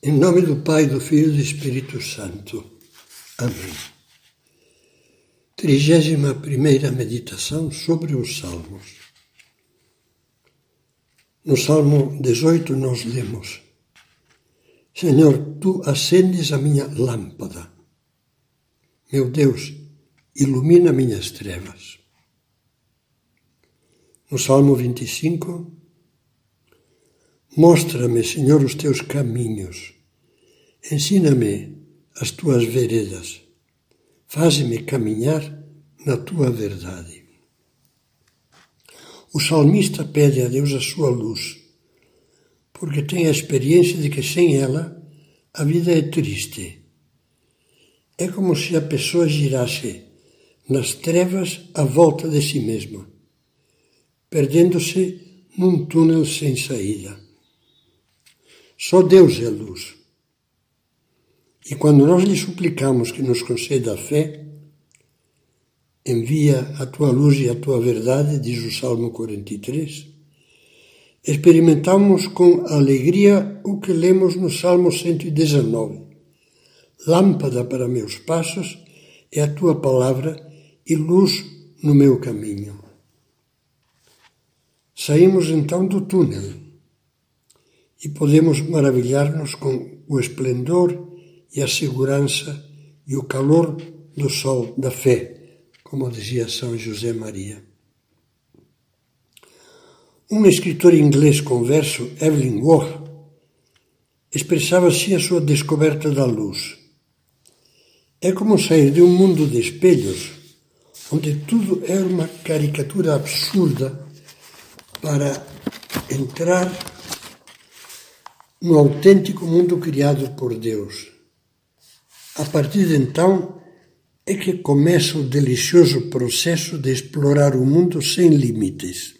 Em nome do Pai, do Filho e do Espírito Santo. Amém. Trigésima primeira meditação sobre os Salmos. No Salmo 18 nós lemos Senhor, Tu acendes a minha lâmpada. Meu Deus, ilumina minhas trevas. No Salmo 25 Mostra-me, Senhor, os teus caminhos. Ensina-me as tuas veredas. Faze-me caminhar na tua verdade. O salmista pede a Deus a sua luz, porque tem a experiência de que sem ela a vida é triste. É como se a pessoa girasse nas trevas à volta de si mesma, perdendo-se num túnel sem saída. Só Deus é luz. E quando nós lhe suplicamos que nos conceda a fé, envia a tua luz e a tua verdade, diz o Salmo 43, experimentamos com alegria o que lemos no Salmo 119. Lâmpada para meus passos é a tua palavra e luz no meu caminho. Saímos então do túnel e podemos maravilhar-nos com o esplendor e a segurança e o calor do sol da fé, como dizia São José Maria. Um escritor inglês converso, Evelyn Waugh, expressava assim a sua descoberta da luz. É como sair de um mundo de espelhos, onde tudo é uma caricatura absurda, para entrar no autêntico mundo criado por Deus. A partir de então é que começa o delicioso processo de explorar o mundo sem limites.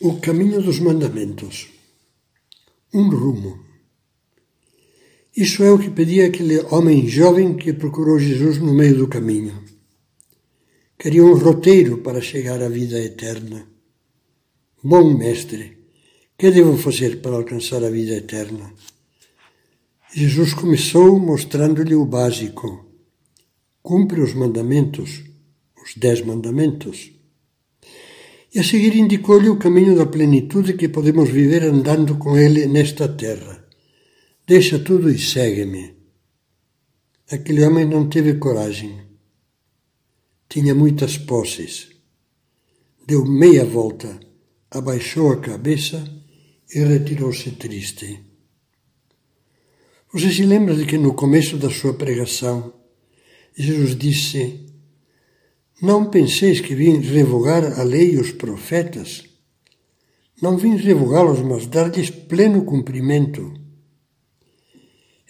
O caminho dos mandamentos. Um rumo. Isso é o que pedia aquele homem jovem que procurou Jesus no meio do caminho. Queria um roteiro para chegar à vida eterna. Bom mestre, que devo fazer para alcançar a vida eterna? Jesus começou mostrando-lhe o básico. Cumpre os mandamentos, os dez mandamentos. E a seguir indicou-lhe o caminho da plenitude que podemos viver andando com Ele nesta terra. Deixa tudo e segue-me. Aquele homem não teve coragem. Tinha muitas posses. Deu meia volta, abaixou a cabeça e retirou-se triste. Você se lembra de que no começo da sua pregação, Jesus disse: Não penseis que vim revogar a lei e os profetas? Não vim revogá-los, mas dar-lhes pleno cumprimento.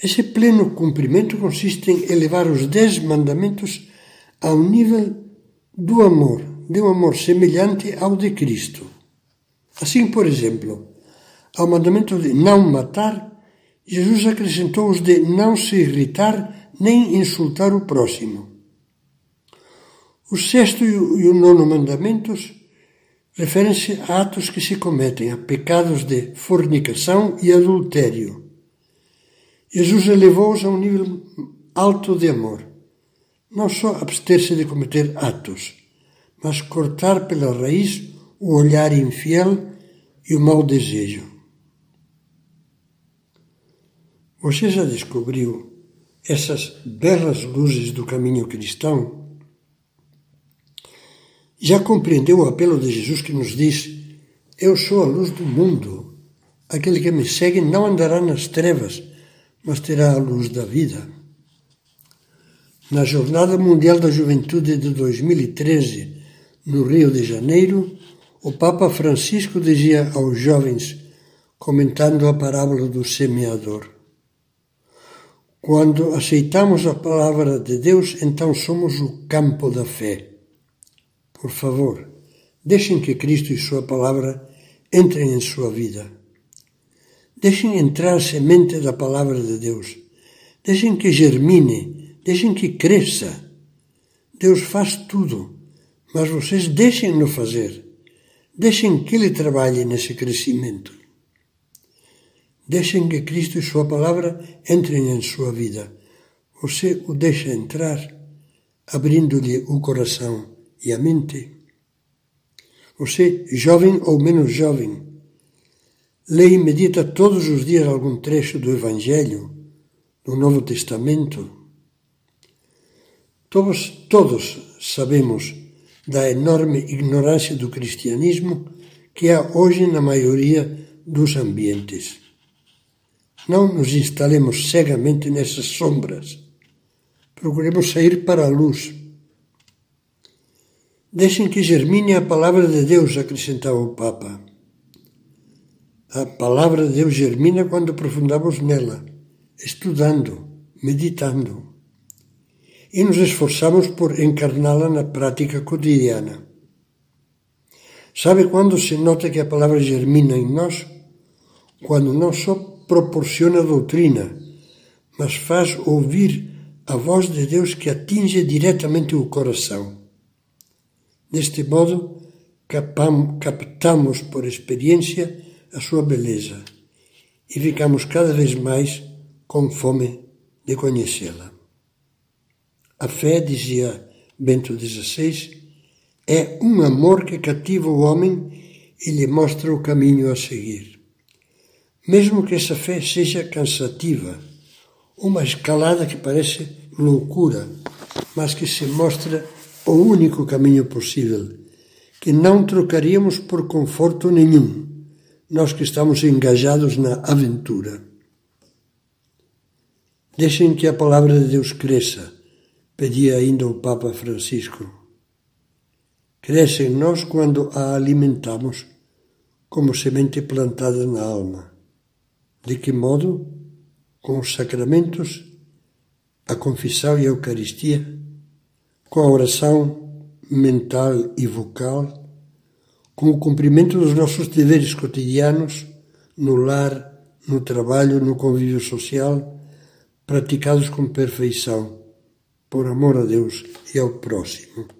Esse pleno cumprimento consiste em elevar os dez mandamentos ao nível do amor, de um amor semelhante ao de Cristo. Assim, por exemplo, ao mandamento de não matar, Jesus acrescentou os de não se irritar nem insultar o próximo. O sexto e o nono mandamentos referem-se a atos que se cometem, a pecados de fornicação e adultério. Jesus elevou-os a um nível alto de amor. Não só abster-se de cometer atos, mas cortar pela raiz o olhar infiel e o mau desejo. Você já descobriu essas belas luzes do caminho cristão? Já compreendeu o apelo de Jesus que nos diz: Eu sou a luz do mundo. Aquele que me segue não andará nas trevas, mas terá a luz da vida. Na Jornada Mundial da Juventude de 2013, no Rio de Janeiro, o Papa Francisco dizia aos jovens, comentando a parábola do semeador: quando aceitamos a palavra de Deus, então somos o campo da fé. Por favor, deixem que Cristo e Sua palavra entrem em sua vida. Deixem entrar semente da palavra de Deus. Deixem que germine, deixem que cresça. Deus faz tudo, mas vocês deixem-no fazer. Deixem que Ele trabalhe nesse crescimento. Deixem que Cristo e Sua palavra entrem em sua vida. Você o deixa entrar, abrindo-lhe o coração e a mente. Você, jovem ou menos jovem, lê e medita todos os dias algum trecho do Evangelho, do Novo Testamento. Todos, todos sabemos da enorme ignorância do cristianismo que há hoje na maioria dos ambientes. Não nos instalemos cegamente nessas sombras. Procuremos sair para a luz. Deixem que germine a palavra de Deus, acrescentava o Papa. A palavra de Deus germina quando aprofundamos nela, estudando, meditando. E nos esforçamos por encarná-la na prática cotidiana. Sabe quando se nota que a palavra germina em nós? Quando não só proporciona doutrina, mas faz ouvir a voz de Deus que atinge diretamente o coração. Deste modo, captamos por experiência a sua beleza e ficamos cada vez mais com fome de conhecê-la. A fé, dizia Bento XVI, é um amor que cativa o homem e lhe mostra o caminho a seguir. Mesmo que essa fé seja cansativa, uma escalada que parece loucura, mas que se mostra o único caminho possível, que não trocaríamos por conforto nenhum, nós que estamos engajados na aventura. Deixem que a palavra de Deus cresça, pedia ainda o Papa Francisco. Cresce em nós quando a alimentamos como semente plantada na alma. De que modo? Com os sacramentos, a confissão e a Eucaristia, com a oração mental e vocal, com o cumprimento dos nossos deveres cotidianos no lar, no trabalho, no convívio social, praticados com perfeição, por amor a Deus e ao próximo.